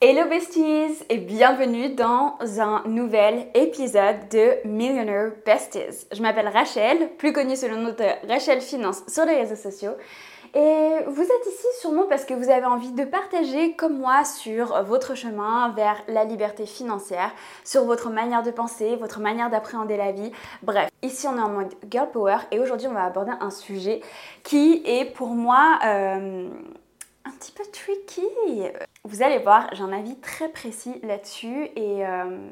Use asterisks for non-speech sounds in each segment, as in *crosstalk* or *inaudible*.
Hello besties et bienvenue dans un nouvel épisode de Millionaire Besties. Je m'appelle Rachel, plus connue sous le nom de Rachel Finance sur les réseaux sociaux. Et vous êtes ici sûrement parce que vous avez envie de partager comme moi sur votre chemin vers la liberté financière, sur votre manière de penser, votre manière d'appréhender la vie. Bref, ici on est en mode girl power et aujourd'hui on va aborder un sujet qui est pour moi... Euh, petit peu tricky. Vous allez voir, j'ai un avis très précis là-dessus et euh,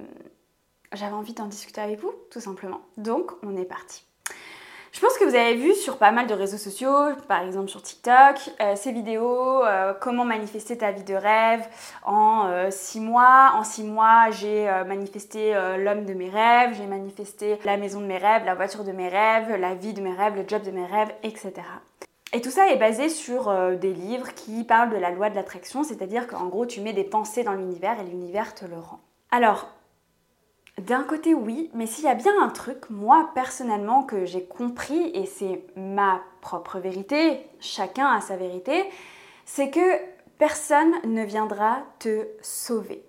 j'avais envie d'en discuter avec vous, tout simplement. Donc, on est parti. Je pense que vous avez vu sur pas mal de réseaux sociaux, par exemple sur TikTok, euh, ces vidéos, euh, comment manifester ta vie de rêve en 6 mois. En 6 mois, j'ai manifesté l'homme de mes rêves, j'ai manifesté la maison de mes rêves, la voiture de mes rêves, la vie de mes rêves, le job de mes rêves, etc. Et tout ça est basé sur euh, des livres qui parlent de la loi de l'attraction, c'est-à-dire qu'en gros tu mets des pensées dans l'univers et l'univers te le rend. Alors, d'un côté oui, mais s'il y a bien un truc, moi personnellement, que j'ai compris, et c'est ma propre vérité, chacun a sa vérité, c'est que personne ne viendra te sauver.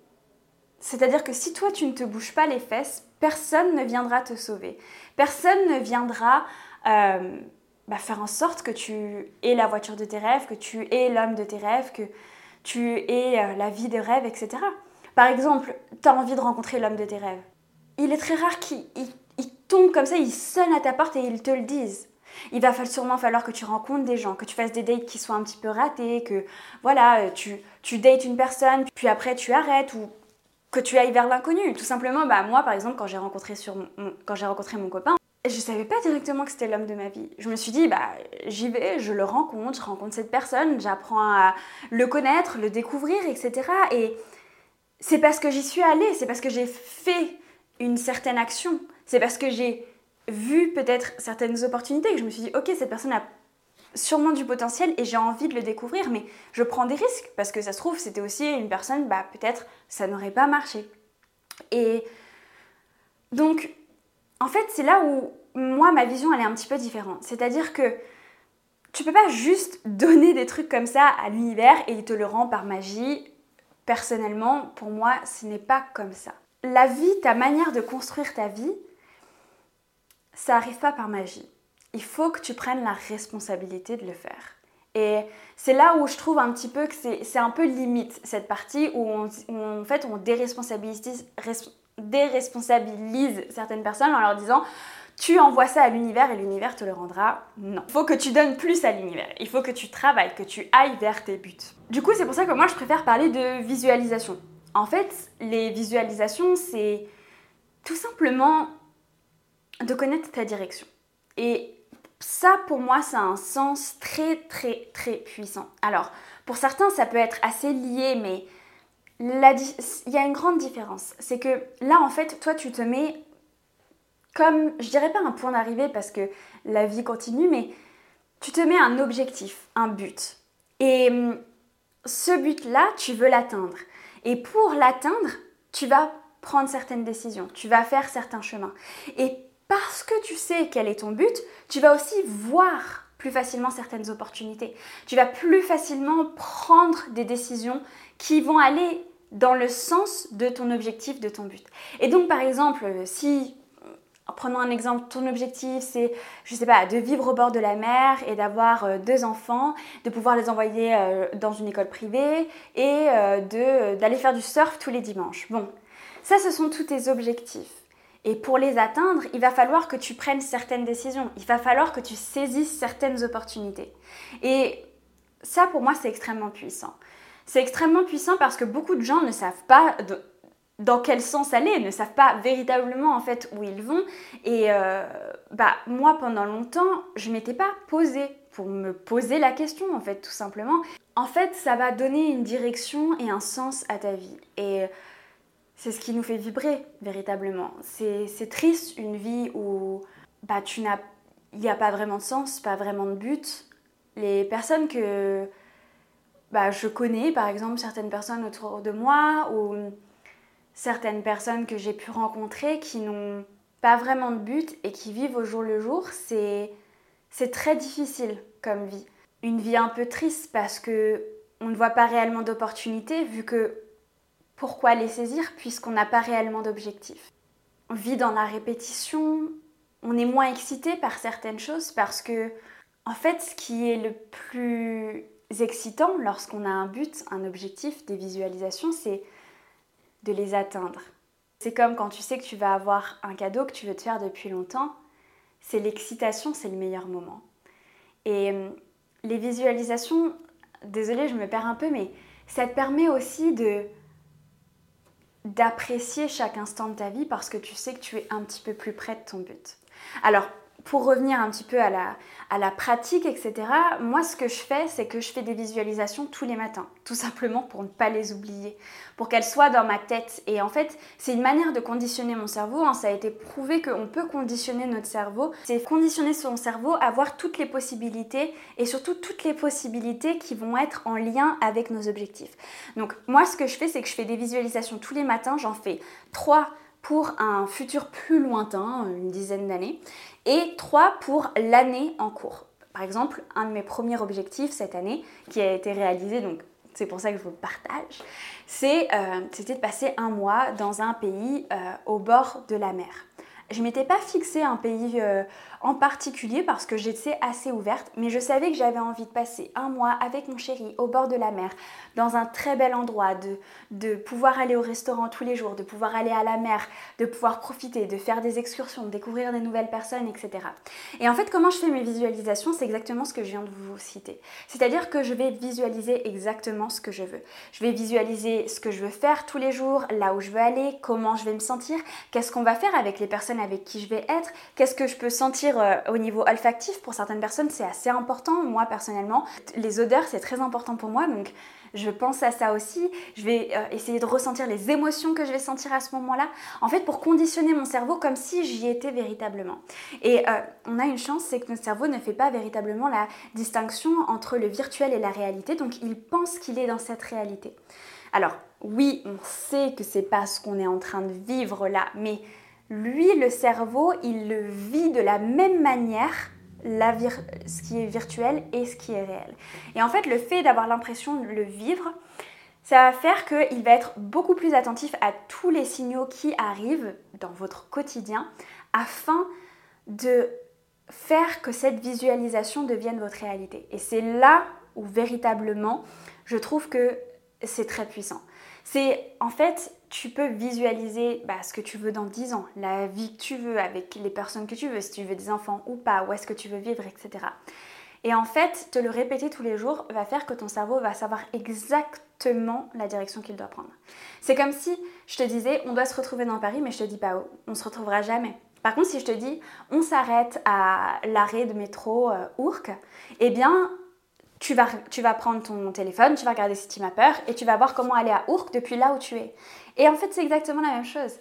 C'est-à-dire que si toi tu ne te bouges pas les fesses, personne ne viendra te sauver. Personne ne viendra... Euh, bah, faire en sorte que tu aies la voiture de tes rêves, que tu aies l'homme de tes rêves, que tu aies euh, la vie de rêve, etc. Par exemple, tu as envie de rencontrer l'homme de tes rêves. Il est très rare qu'il tombe comme ça, il sonne à ta porte et ils te le disent. Il va sûrement falloir que tu rencontres des gens, que tu fasses des dates qui soient un petit peu ratés, que voilà, euh, tu, tu dates une personne, puis après tu arrêtes ou que tu ailles vers l'inconnu. Tout simplement, bah, moi par exemple, quand j'ai rencontré, rencontré mon copain, je savais pas directement que c'était l'homme de ma vie. Je me suis dit, bah, j'y vais, je le rencontre, je rencontre cette personne, j'apprends à le connaître, le découvrir, etc. Et c'est parce que j'y suis allée, c'est parce que j'ai fait une certaine action, c'est parce que j'ai vu peut-être certaines opportunités que je me suis dit, ok, cette personne a sûrement du potentiel et j'ai envie de le découvrir, mais je prends des risques parce que ça se trouve, c'était aussi une personne, bah, peut-être ça n'aurait pas marché. Et donc, en fait, c'est là où moi, ma vision, elle est un petit peu différente. C'est-à-dire que tu peux pas juste donner des trucs comme ça à l'univers et il te le rend par magie. Personnellement, pour moi, ce n'est pas comme ça. La vie, ta manière de construire ta vie, ça n'arrive pas par magie. Il faut que tu prennes la responsabilité de le faire. Et c'est là où je trouve un petit peu que c'est un peu limite, cette partie où, on, en fait on déresponsabilise, déresponsabilise certaines personnes en leur disant tu envoies ça à l'univers et l'univers te le rendra. Non. Il faut que tu donnes plus à l'univers. Il faut que tu travailles, que tu ailles vers tes buts. Du coup, c'est pour ça que moi, je préfère parler de visualisation. En fait, les visualisations, c'est tout simplement de connaître ta direction. Et ça, pour moi, ça a un sens très, très, très puissant. Alors, pour certains, ça peut être assez lié, mais il y a une grande différence. C'est que là, en fait, toi, tu te mets comme, je dirais pas un point d'arrivée parce que la vie continue, mais tu te mets un objectif, un but. Et hum, ce but-là, tu veux l'atteindre. Et pour l'atteindre, tu vas prendre certaines décisions, tu vas faire certains chemins. Et parce que tu sais quel est ton but, tu vas aussi voir plus facilement certaines opportunités. Tu vas plus facilement prendre des décisions qui vont aller dans le sens de ton objectif, de ton but. Et donc par exemple, si prenons un exemple, ton objectif c'est, je sais pas, de vivre au bord de la mer et d'avoir euh, deux enfants, de pouvoir les envoyer euh, dans une école privée et euh, d'aller faire du surf tous les dimanches. Bon, ça ce sont tous tes objectifs. Et pour les atteindre, il va falloir que tu prennes certaines décisions, il va falloir que tu saisisses certaines opportunités. Et ça pour moi c'est extrêmement puissant. C'est extrêmement puissant parce que beaucoup de gens ne savent pas dans quel sens aller, ne savent pas véritablement en fait où ils vont. Et euh, bah moi pendant longtemps, je m'étais pas posée pour me poser la question en fait tout simplement. En fait, ça va donner une direction et un sens à ta vie. Et c'est ce qui nous fait vibrer véritablement. C'est triste une vie où bah tu n'as il n'y a pas vraiment de sens, pas vraiment de but. Les personnes que bah, je connais, par exemple certaines personnes autour de moi ou certaines personnes que j'ai pu rencontrer qui n'ont pas vraiment de but et qui vivent au jour le jour, c'est c'est très difficile comme vie. Une vie un peu triste parce que on ne voit pas réellement d'opportunités vu que pourquoi les saisir puisqu'on n'a pas réellement d'objectif On vit dans la répétition, on est moins excité par certaines choses parce que, en fait, ce qui est le plus excitant lorsqu'on a un but, un objectif, des visualisations, c'est de les atteindre. C'est comme quand tu sais que tu vas avoir un cadeau que tu veux te faire depuis longtemps, c'est l'excitation, c'est le meilleur moment. Et hum, les visualisations, désolée, je me perds un peu, mais ça te permet aussi de d'apprécier chaque instant de ta vie parce que tu sais que tu es un petit peu plus près de ton but. Alors, pour revenir un petit peu à la, pratique, etc., moi ce que je fais, c'est que je fais des visualisations tous les matins, tout simplement pour ne pas les oublier, pour qu'elles soient dans ma tête. Et en fait, c'est une manière de conditionner mon cerveau. Hein. Ça a été prouvé qu'on peut conditionner notre cerveau. C'est conditionner son cerveau à voir toutes les possibilités et surtout toutes les possibilités qui vont être en lien avec nos objectifs. Donc moi, ce que je fais, c'est que je fais des visualisations tous les matins. J'en fais trois pour un futur plus lointain, une dizaine d'années, et trois pour l'année en cours. Par exemple, un de mes premiers objectifs cette année, qui a été réalisé, donc c'est pour ça que je vous le partage, euh, c'était de passer un mois dans un pays euh, au bord de la mer. Je m'étais pas fixé un pays euh, en particulier parce que j'étais assez ouverte, mais je savais que j'avais envie de passer un mois avec mon chéri au bord de la mer, dans un très bel endroit, de, de pouvoir aller au restaurant tous les jours, de pouvoir aller à la mer, de pouvoir profiter, de faire des excursions, de découvrir des nouvelles personnes, etc. Et en fait, comment je fais mes visualisations, c'est exactement ce que je viens de vous citer. C'est-à-dire que je vais visualiser exactement ce que je veux. Je vais visualiser ce que je veux faire tous les jours, là où je veux aller, comment je vais me sentir, qu'est-ce qu'on va faire avec les personnes avec qui je vais être, qu'est-ce que je peux sentir euh, au niveau olfactif. Pour certaines personnes, c'est assez important. Moi, personnellement, les odeurs, c'est très important pour moi. Donc, je pense à ça aussi. Je vais euh, essayer de ressentir les émotions que je vais sentir à ce moment-là. En fait, pour conditionner mon cerveau comme si j'y étais véritablement. Et euh, on a une chance, c'est que notre cerveau ne fait pas véritablement la distinction entre le virtuel et la réalité. Donc, il pense qu'il est dans cette réalité. Alors, oui, on sait que c'est pas ce qu'on est en train de vivre là, mais lui, le cerveau, il le vit de la même manière, ce qui est virtuel et ce qui est réel. Et en fait, le fait d'avoir l'impression de le vivre, ça va faire qu'il va être beaucoup plus attentif à tous les signaux qui arrivent dans votre quotidien afin de faire que cette visualisation devienne votre réalité. Et c'est là où véritablement je trouve que c'est très puissant. C'est en fait, tu peux visualiser bah, ce que tu veux dans 10 ans, la vie que tu veux, avec les personnes que tu veux, si tu veux des enfants ou pas, où est-ce que tu veux vivre, etc. Et en fait, te le répéter tous les jours va faire que ton cerveau va savoir exactement la direction qu'il doit prendre. C'est comme si je te disais, on doit se retrouver dans Paris, mais je te dis pas où, on se retrouvera jamais. Par contre, si je te dis, on s'arrête à l'arrêt de métro euh, Ourcq, eh bien, tu vas, tu vas prendre ton téléphone, tu vas regarder Citymapper et tu vas voir comment aller à Ourk depuis là où tu es. Et en fait, c'est exactement la même chose.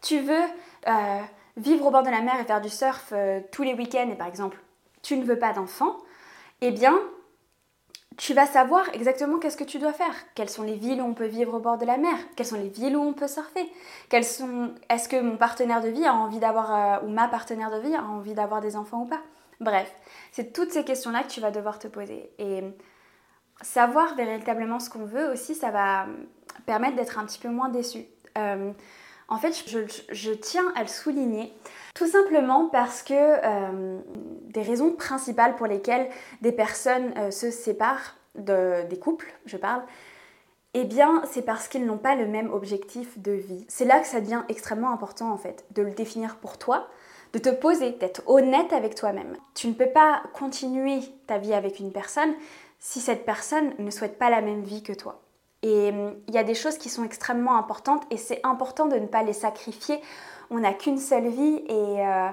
Tu veux euh, vivre au bord de la mer et faire du surf euh, tous les week-ends et par exemple, tu ne veux pas d'enfant, eh bien, tu vas savoir exactement qu'est-ce que tu dois faire. Quelles sont les villes où on peut vivre au bord de la mer? Quelles sont les villes où on peut surfer? Est-ce que mon partenaire de vie a envie d'avoir, euh, ou ma partenaire de vie a envie d'avoir des enfants ou pas? Bref, c'est toutes ces questions-là que tu vas devoir te poser. Et savoir véritablement ce qu'on veut aussi, ça va permettre d'être un petit peu moins déçu. Euh, en fait, je, tiens à le souligner, tout simplement parce que euh, des raisons principales pour lesquelles des personnes euh, se séparent, des couples, je parle, eh bien, c'est parce qu'ils n'ont pas le même objectif de vie. C'est là que ça devient extrêmement important, en fait, de le définir pour toi, de te poser, d'être honnête avec toi-même. Tu ne peux pas continuer ta vie avec une personne si cette personne ne souhaite pas la même vie que toi. Et hum, il y a des choses qui sont extrêmement importantes et c'est important de ne pas les sacrifier. On n'a qu'une seule vie et euh,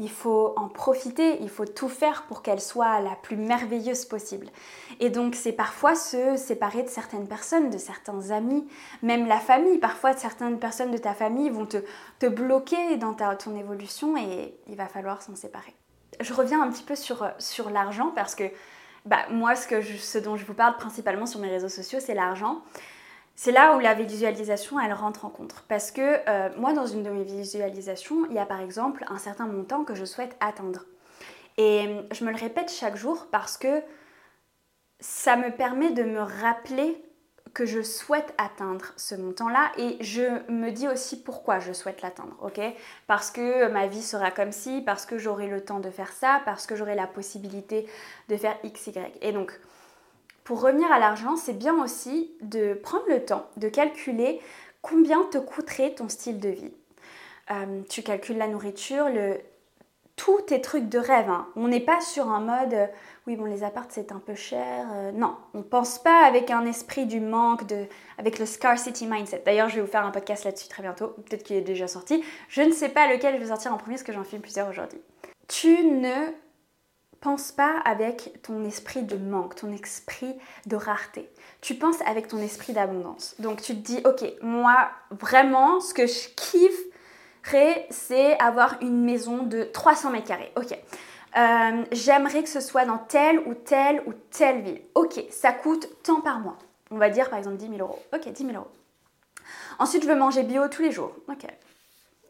il faut en profiter, il faut tout faire pour qu'elle soit la plus merveilleuse possible. Et donc c'est parfois se séparer de certaines personnes, de certains amis, même la famille. Parfois certaines personnes de ta famille vont te, bloquer dans ton évolution et il va falloir s'en séparer. Je reviens un petit peu sur, sur l'argent parce que bah, moi ce, que ce dont je vous parle principalement sur mes réseaux sociaux c'est l'argent. C'est là où la visualisation, elle rentre en compte. Parce que euh, moi, dans une de mes visualisations, il y a par exemple un certain montant que je souhaite atteindre. Et euh, je me le répète chaque jour parce que ça me permet de me rappeler que je souhaite atteindre ce montant-là et je me dis aussi pourquoi je souhaite l'atteindre, ok? Parce que ma vie sera comme ci, parce que j'aurai le temps de faire ça, parce que j'aurai la possibilité de faire X, Y. Et donc, pour revenir à l'argent, c'est bien aussi de prendre le temps de calculer combien te coûterait ton style de vie. Euh, tu calcules la nourriture, le, tous tes trucs de rêve. Hein. On n'est pas sur un mode euh, oui bon les apparts c'est un peu cher. Euh, non, on pense pas avec un esprit du manque, de, avec le scarcity mindset. D'ailleurs je vais vous faire un podcast là-dessus très bientôt, peut-être qu'il est déjà sorti. Je ne sais pas lequel je vais sortir en premier parce que j'en filme plusieurs aujourd'hui. Tu ne penses pas avec ton esprit de manque, ton esprit de rareté. Tu penses avec ton esprit d'abondance. Donc tu te dis ok moi vraiment ce que je kiffe c'est avoir une maison de 300 mètres carrés. Ok. Euh, j'aimerais que ce soit dans telle ou telle ou telle ville. Ok, ça coûte tant par mois. On va dire par exemple 10 000 euros. Ok, 10 000 euros. Ensuite, je veux manger bio tous les jours. Ok.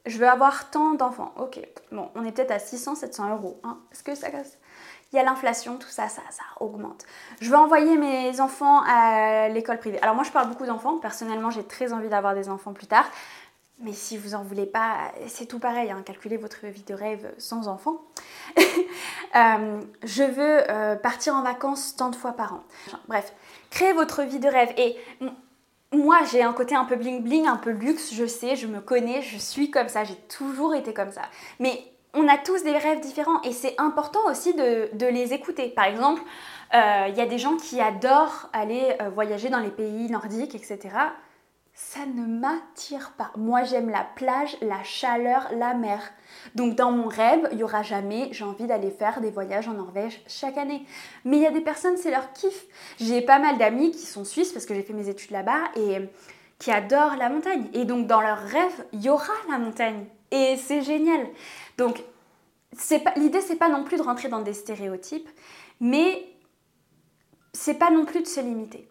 Je veux avoir tant d'enfants. Ok. Bon, on est peut-être à 600, 700 euros. Hein. Est-ce que ça. Il y a l'inflation, tout ça, ça, ça augmente. Je veux envoyer mes enfants à l'école privée. Alors moi, je parle beaucoup d'enfants. Personnellement, j'ai très envie d'avoir des enfants plus tard. Mais si vous en voulez pas, c'est tout pareil, hein, calculez votre vie de rêve sans enfant. *laughs* Euh, je veux euh, partir en vacances tant de fois par an. Bref, créez votre vie de rêve. Et moi, j'ai un côté un peu bling bling, un peu luxe, je sais, je me connais, je suis comme ça, j'ai toujours été comme ça. Mais on a tous des rêves différents et c'est important aussi de, les écouter. Par exemple, euh, il y a des gens qui adorent aller voyager dans les pays nordiques, etc ça ne m'attire pas. Moi, j'aime la plage, la chaleur, la mer. Donc, dans mon rêve, il y aura jamais, j'ai envie d'aller faire des voyages en Norvège chaque année. Mais il y a des personnes, c'est leur kiff. J'ai pas mal d'amis qui sont suisses parce que j'ai fait mes études là-bas et qui adorent la montagne. Et donc, dans leur rêve, il y aura la montagne. Et c'est génial. Donc, l'idée, c'est pas non plus de rentrer dans des stéréotypes, mais c'est pas non plus de se limiter.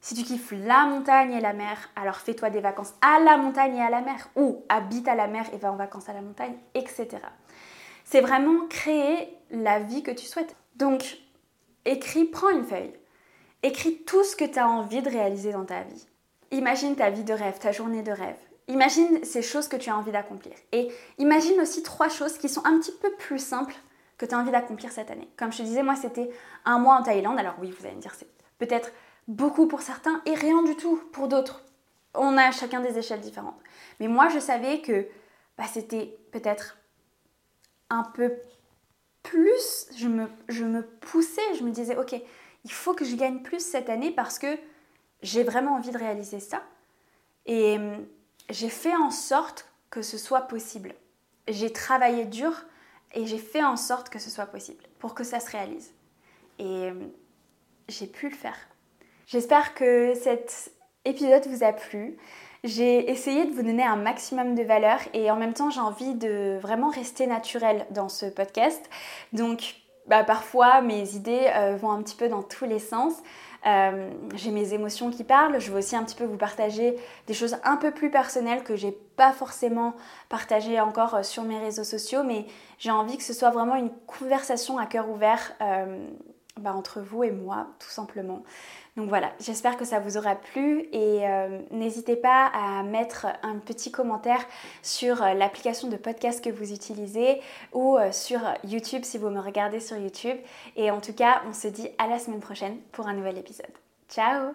Si tu kiffes la montagne et la mer, alors fais-toi des vacances à la montagne et à la mer, ou habite à la mer et va en vacances à la montagne, etc. C'est vraiment créer la vie que tu souhaites. Donc, écris, prends une feuille. Écris tout ce que tu as envie de réaliser dans ta vie. Imagine ta vie de rêve, ta journée de rêve. Imagine ces choses que tu as envie d'accomplir. Et imagine aussi trois choses qui sont un petit peu plus simples que tu as envie d'accomplir cette année. Comme je te disais, moi, c'était un mois en Thaïlande. Alors oui, vous allez me dire, c'est peut-être beaucoup pour certains et rien du tout pour d'autres. On a chacun des échelles différentes. Mais moi, je savais que bah, c'était peut-être un peu plus, je me, je me poussais, je me disais, ok, il faut que je gagne plus cette année parce que j'ai vraiment envie de réaliser ça. Et j'ai fait en sorte que ce soit possible. J'ai travaillé dur et j'ai fait en sorte que ce soit possible pour que ça se réalise. Et hum, j'ai pu le faire. J'espère que cet épisode vous a plu. J'ai essayé de vous donner un maximum de valeur et en même temps j'ai envie de vraiment rester naturelle dans ce podcast. Donc bah, parfois mes idées euh, vont un petit peu dans tous les sens. Euh, j'ai mes émotions qui parlent. Je veux aussi un petit peu vous partager des choses un peu plus personnelles que j'ai pas forcément partagées encore euh, sur mes réseaux sociaux, mais j'ai envie que ce soit vraiment une conversation à cœur ouvert bah, entre vous et moi, tout simplement. Donc voilà, j'espère que ça vous aura plu et euh, n'hésitez pas à mettre un petit commentaire sur euh, l'application de podcast que vous utilisez ou euh, sur YouTube si vous me regardez sur YouTube. Et en tout cas, on se dit à la semaine prochaine pour un nouvel épisode. Ciao